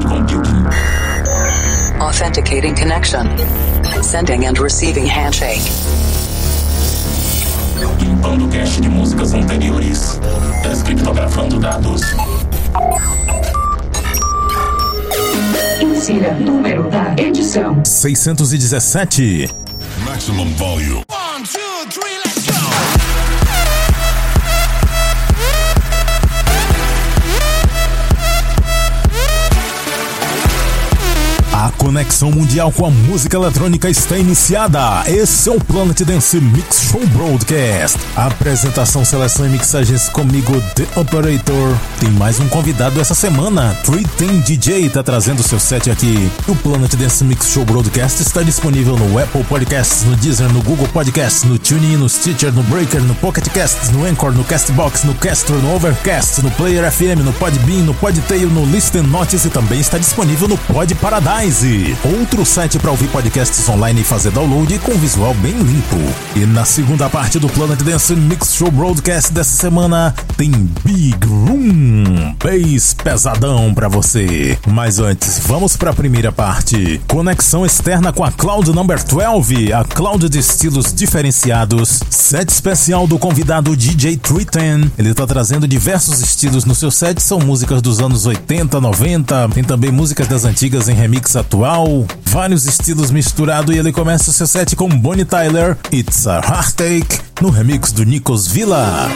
cloud computing. Authenticating connection. Sending and receiving handshake. Limpando cache de músicas anteriores. Descriptografando dados. Insira número da edição. 617. Maximum volume. Conexão mundial com a música eletrônica está iniciada. Esse é o Planet Dance Mix Show Broadcast. Apresentação, seleção e mixagens comigo, The Operator. Tem mais um convidado essa semana. 310 DJ tá trazendo seu set aqui. O Planet Dance Mix Show Broadcast está disponível no Apple Podcasts, no Deezer, no Google Podcasts, no TuneIn, no Stitcher, no Breaker, no Pocket Casts, no Anchor, no Castbox, no Castro, no Overcast, no Player FM, no Podbean, no Podtail, no Listen Notes e também está disponível no Pod Paradise. Outro site para ouvir podcasts online e fazer download com visual bem limpo. E na segunda parte do Planet Dance Mix Show Broadcast dessa semana tem Big Room, bass pesadão para você. Mas antes, vamos para a primeira parte. Conexão externa com a Cloud Number 12, a cloud de estilos diferenciados. Set especial do convidado DJ Triton. Ele tá trazendo diversos estilos no seu set, são músicas dos anos 80, 90, tem também músicas das antigas em remix atual, vários estilos misturados e ele começa seu set com Bonnie Tyler, It's a Heartache, no remix do Nikos Villa.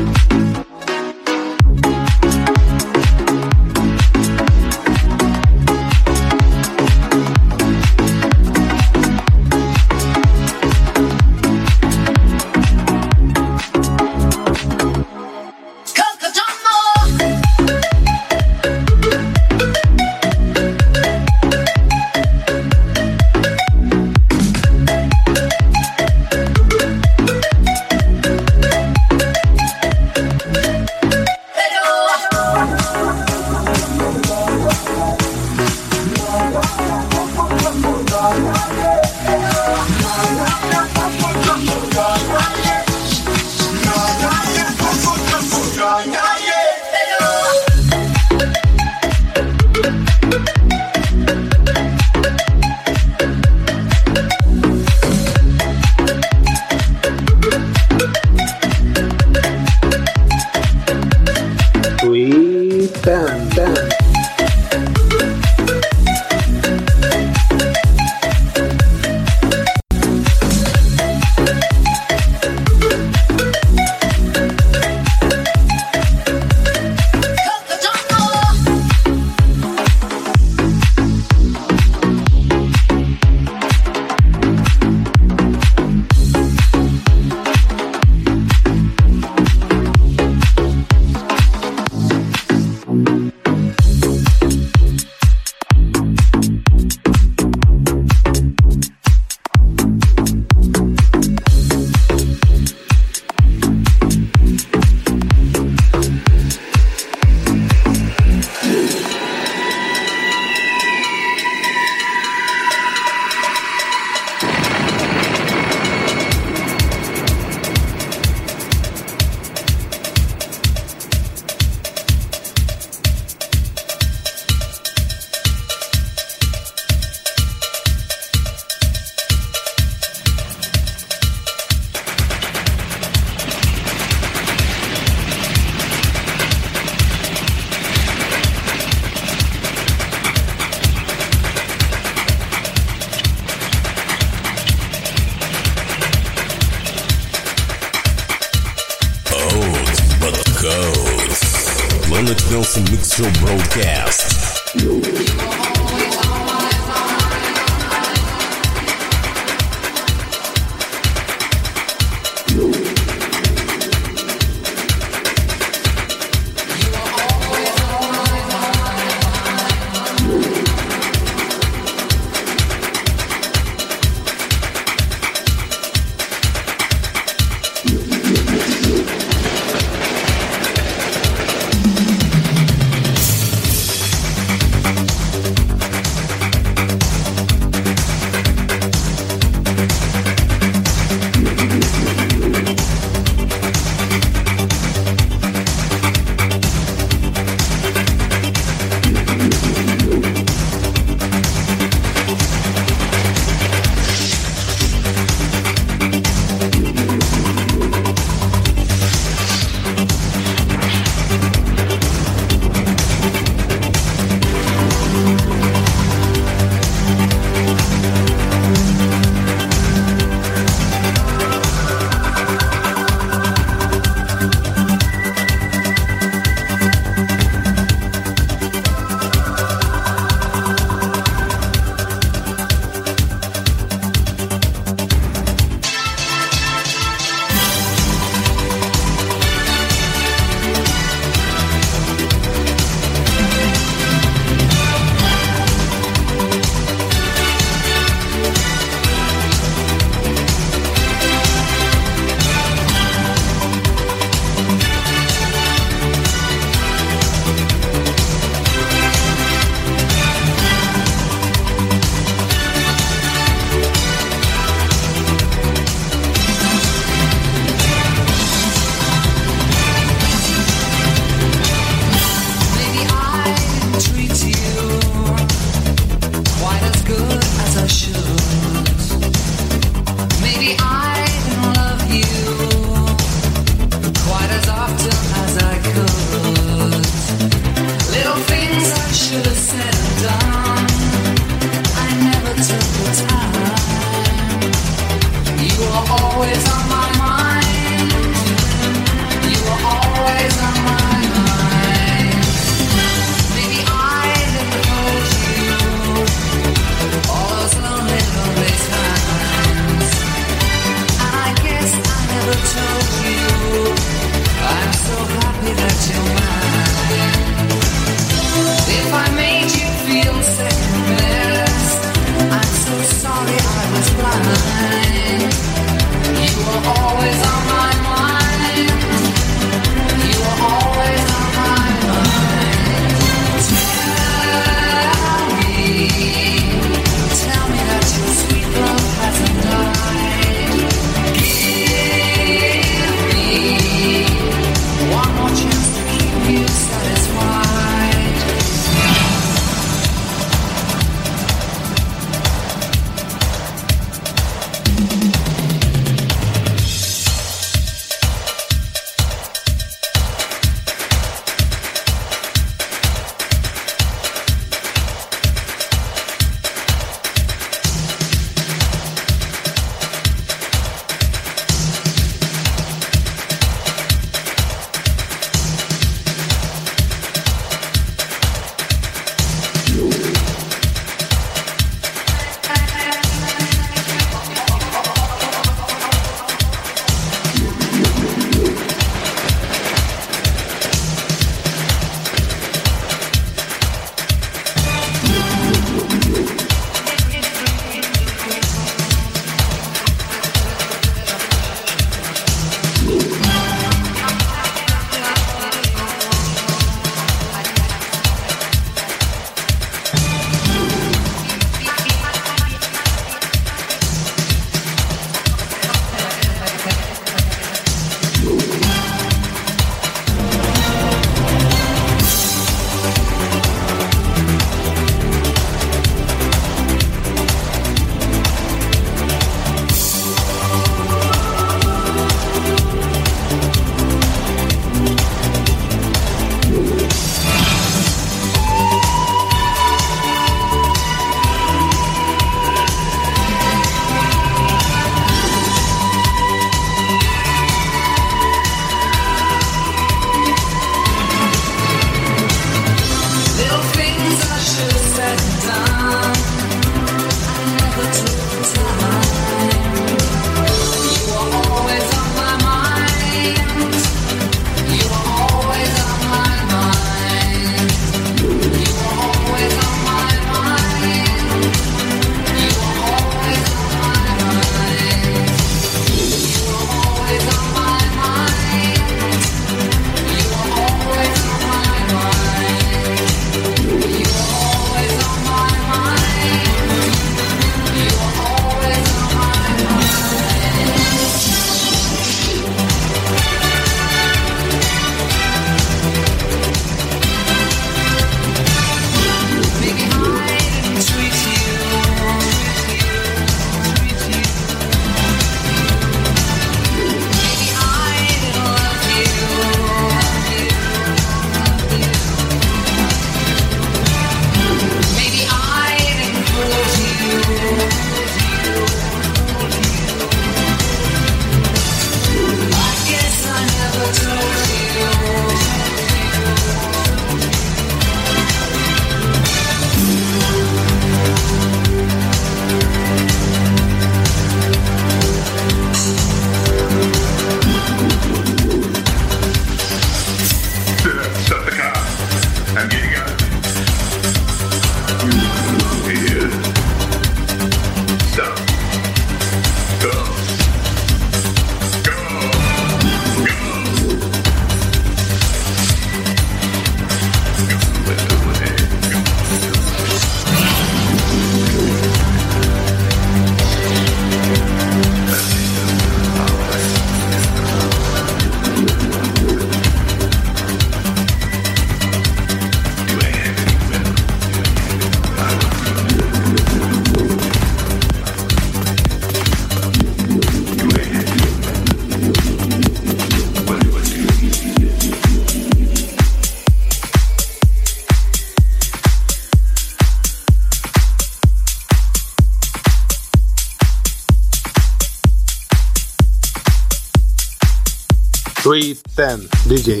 Stan DJ.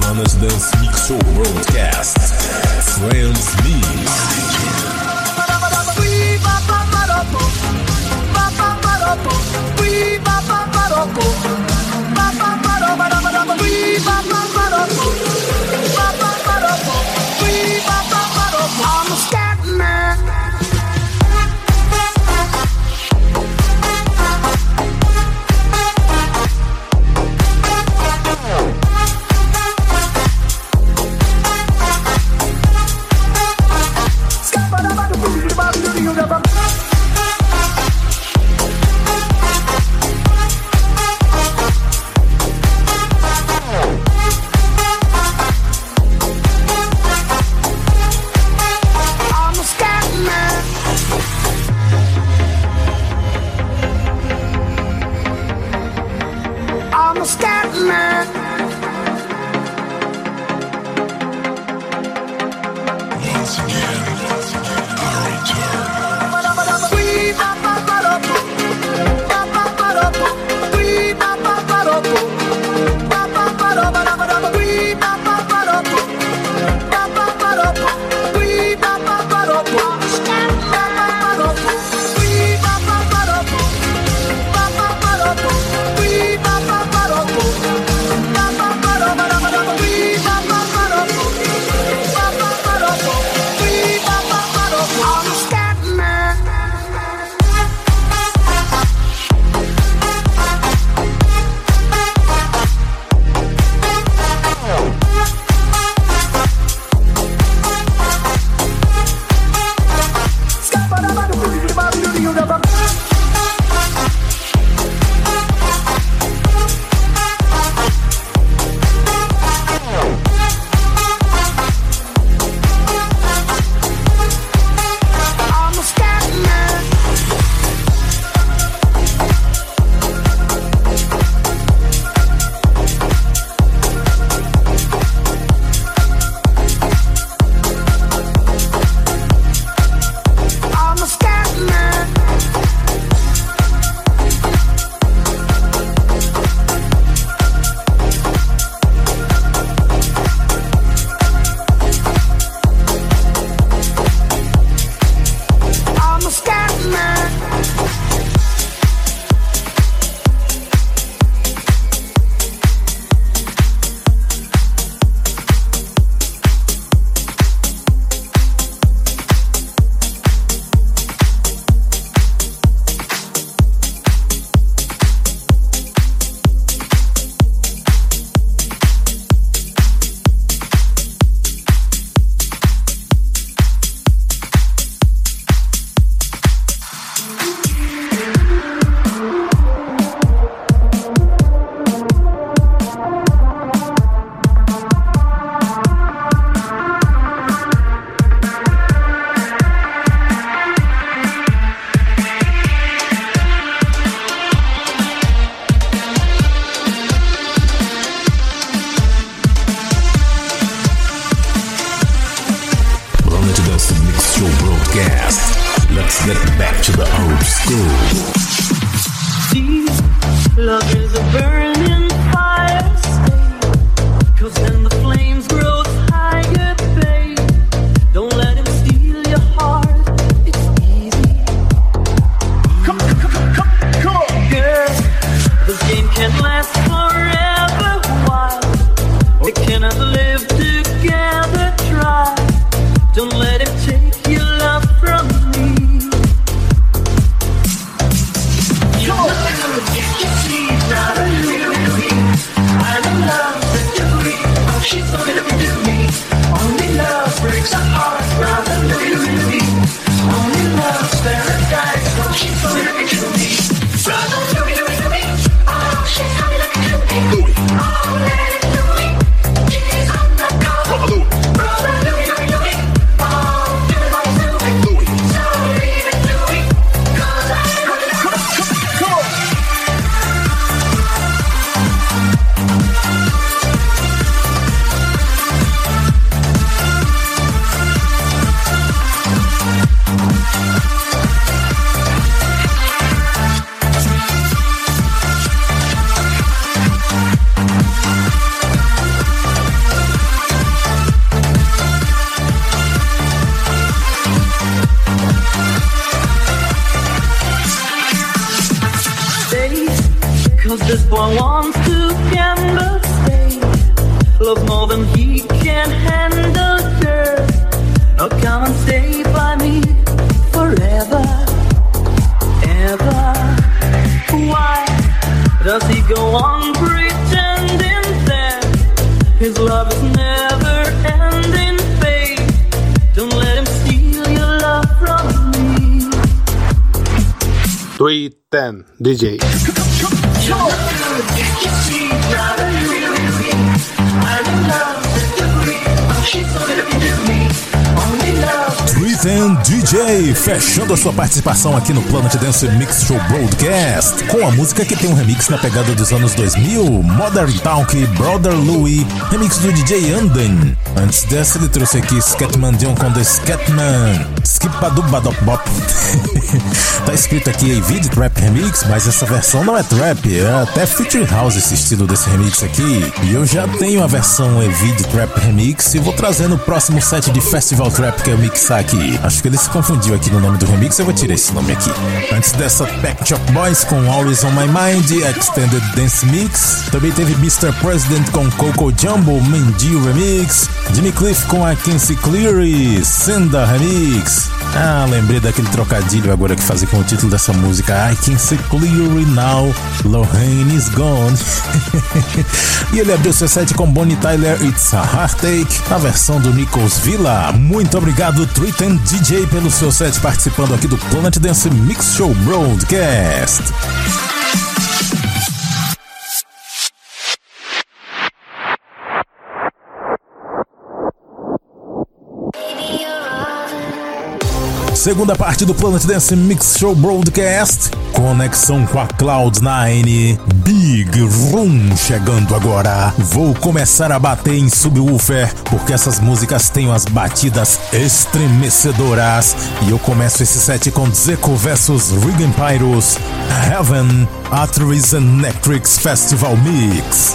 Manas Dance Mix Show Broadcast. Friends Mix. Bop, bop, bop, bop, bop, his love is never ending, babe? Don't let him steal your love from me. 310 DJ. 310 DJ, fechando a sua participação aqui no Planet Dance Mix Show Broadcast, com a música que tem um remix na pegada dos anos 2000, Modern Talk, Brother Louie, remix do DJ Anden. Antes dessa, ele trouxe aqui Scatman Dion com The Scatman, Skipadubadop Bop. tá escrito aqui Vid Trap Remix, mas essa versão não é trap, é até Future House esse estilo desse remix aqui. E eu já tenho a versão Evid Trap Remix e vou trazer no próximo set de Festival Trap que eu mixar aqui. Acho que ele se confundiu aqui no nome do remix, eu vou tirar esse nome aqui. Antes dessa, Pack Chop Boys com Always on My Mind, Extended Dance Mix. Também teve Mr. President com Coco Jumbo, Mendy Remix. Jimmy Cliff com a Quincy Cleary, Senda Remix. Ah, lembrei daquele trocadilho agora que fazia com o título dessa música I Can See Clearly Now, Lorraine is Gone. e ele abriu seu set com Bonnie Tyler It's a Heartache, na versão do Nichols Villa. Muito obrigado, Triton DJ, pelo seu set participando aqui do Planet Dance Mix Show Broadcast. Segunda parte do Planet Dance Mix Show Broadcast. Conexão com a Cloud9. Big Room chegando agora. Vou começar a bater em subwoofer, porque essas músicas têm umas batidas estremecedoras. E eu começo esse set com Zeco vs Regan Pyros. Heaven, Atris and Nectrix Festival Mix.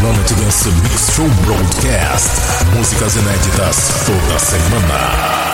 Planet Dance Mix Show Broadcast. Músicas inéditas toda semana.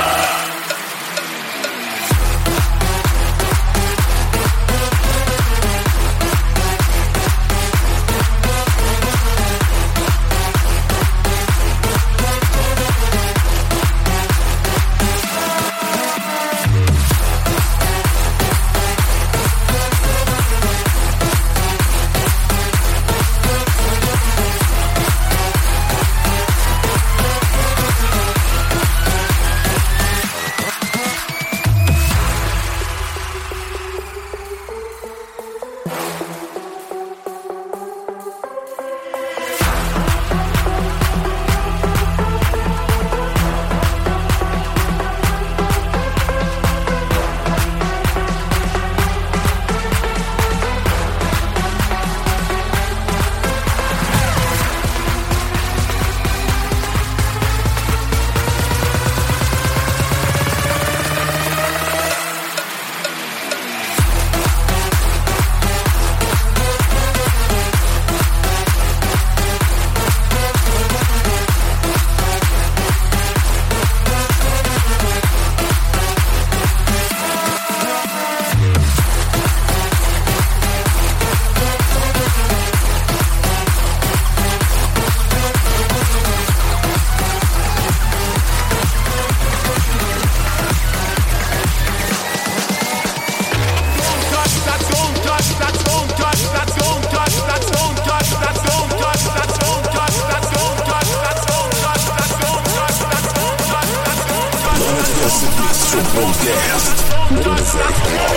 Ah,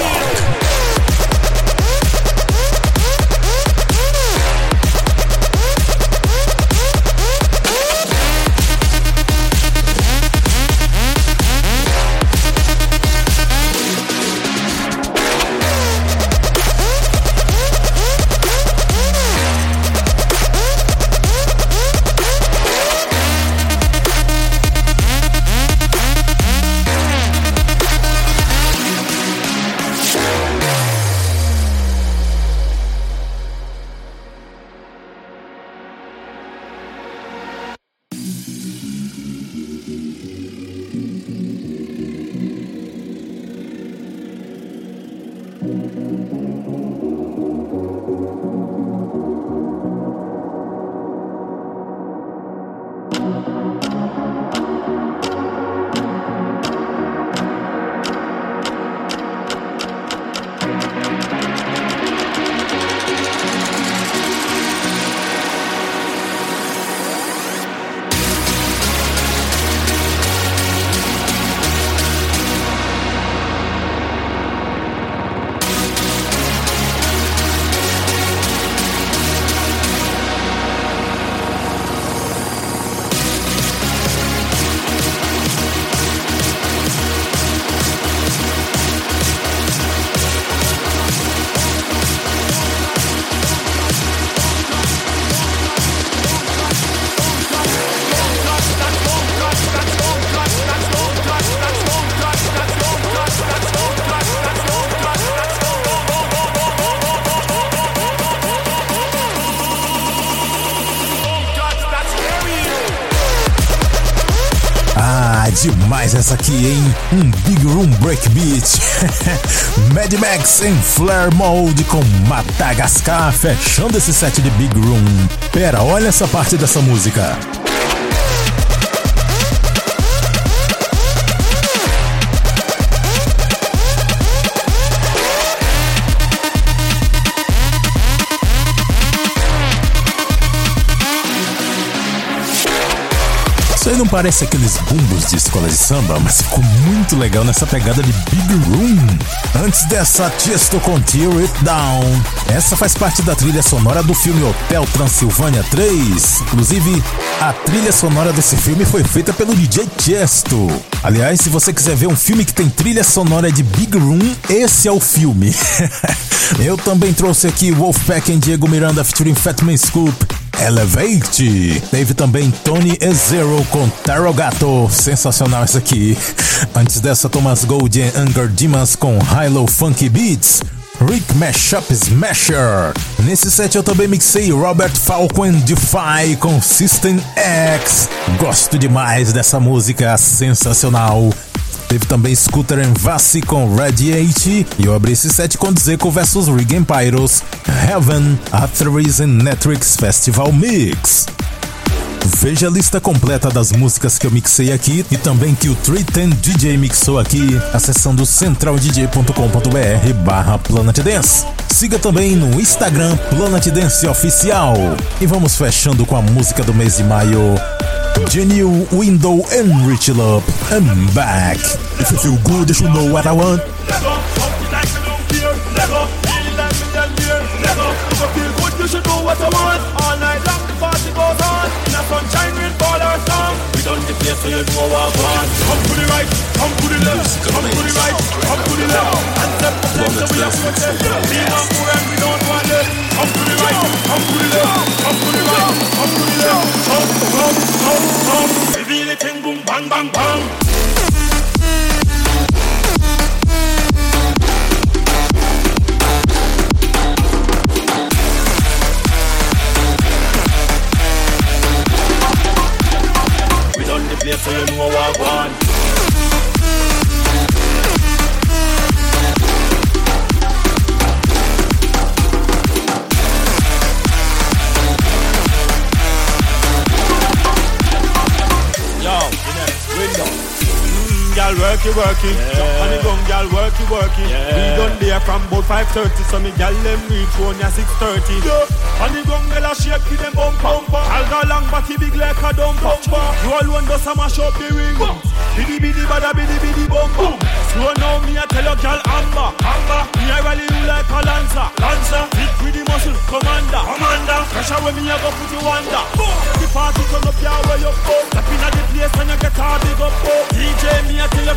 demais essa aqui, hein? Um Big Room Breakbeat. Mad Max em Flare Mode com Madagascar, fechando esse set de Big Room. Pera, olha essa parte dessa música. Isso aí não parece aqueles bumbos de escola de samba, mas ficou muito legal nessa pegada de Big Room. Antes dessa, Tiesto com Tear It Down. Essa faz parte da trilha sonora do filme Hotel Transilvânia 3. Inclusive, a trilha sonora desse filme foi feita pelo DJ Tiesto. Aliás, se você quiser ver um filme que tem trilha sonora de Big Room, esse é o filme. Eu também trouxe aqui Wolfpack e Diego Miranda featuring Fatman Scoop. Elevate. Teve também Tony Ezero com Tarogato. Sensacional essa aqui. Antes dessa, Thomas Gold e Anger Dimas com Hilo Funky Beats. Rick Mashup Smasher. Nesse set eu também mixei Robert Falcon Defy com System X. Gosto demais dessa música sensacional. Teve também Scooter and Vassi com Radiate. E eu abri esse set com Zeco vs Rig Pyros, Heaven, Atheris and Netrix Festival Mix. Veja a lista completa das músicas que eu mixei aqui e também que o 310 DJ mixou aqui acessando centraldj.com.br barra Planet Dance. Siga também no Instagram Planet Dance Oficial. E vamos fechando com a música do mês de maio. Genuine Window and Rich Love. I'm back. If you feel good, you should know what I want. You know what I want. So you know what I want. Come to the right, come to the left, come to the right, come to the left. And step up left we have to. We more and we don't want less. Come to the right, come to the left, come to the right, come to the left. So you know what I want. Work it, work it. Jump on the gun, girl, work it, work it. We done there from about 5.30, so me girl them reach one ya 6.30. Yeah. On the gun, girl, a shake with them bump bumper. I'll go long, body big like a dump bumper. You alone does a mash up the ring. Biddy biddy bada biddy biddy bumper. Slow now, me a tell your girl amber. Amber. Me a rally you like a lancer. Lancer. Hit with the muscle, commander. Commander. Pressure when me a go put you under. The party turn up, yeah, where you go. Step in at the place and you get a big up. Oh. DJ me a tell you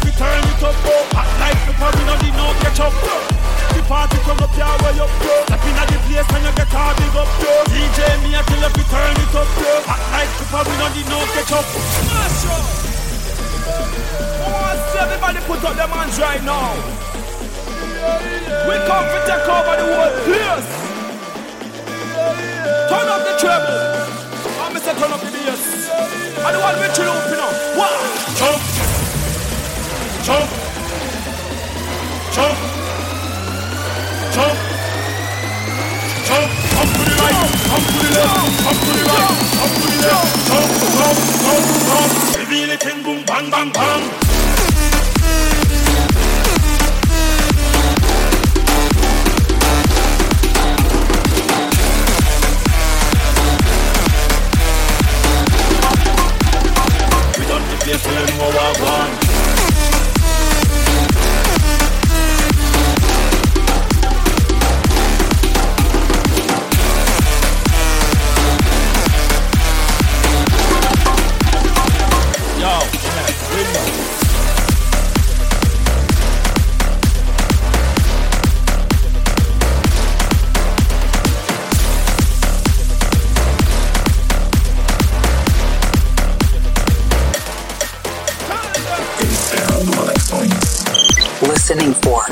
right now. We come to take over the whole place. Turn up the treble. I'm Mr. Turn up the bass. I don't want to chill up, you know. Wow. Jump. Jump. Jump. Jump. Jump. Up to the right. Up to the left. Up to the right. Up to the left. Jump. Jump. Jump. Jump. Reveal it and boom, bang, bang, bang.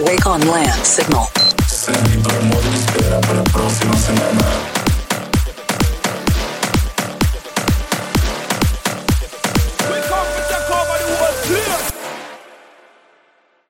Wake on Land Signal.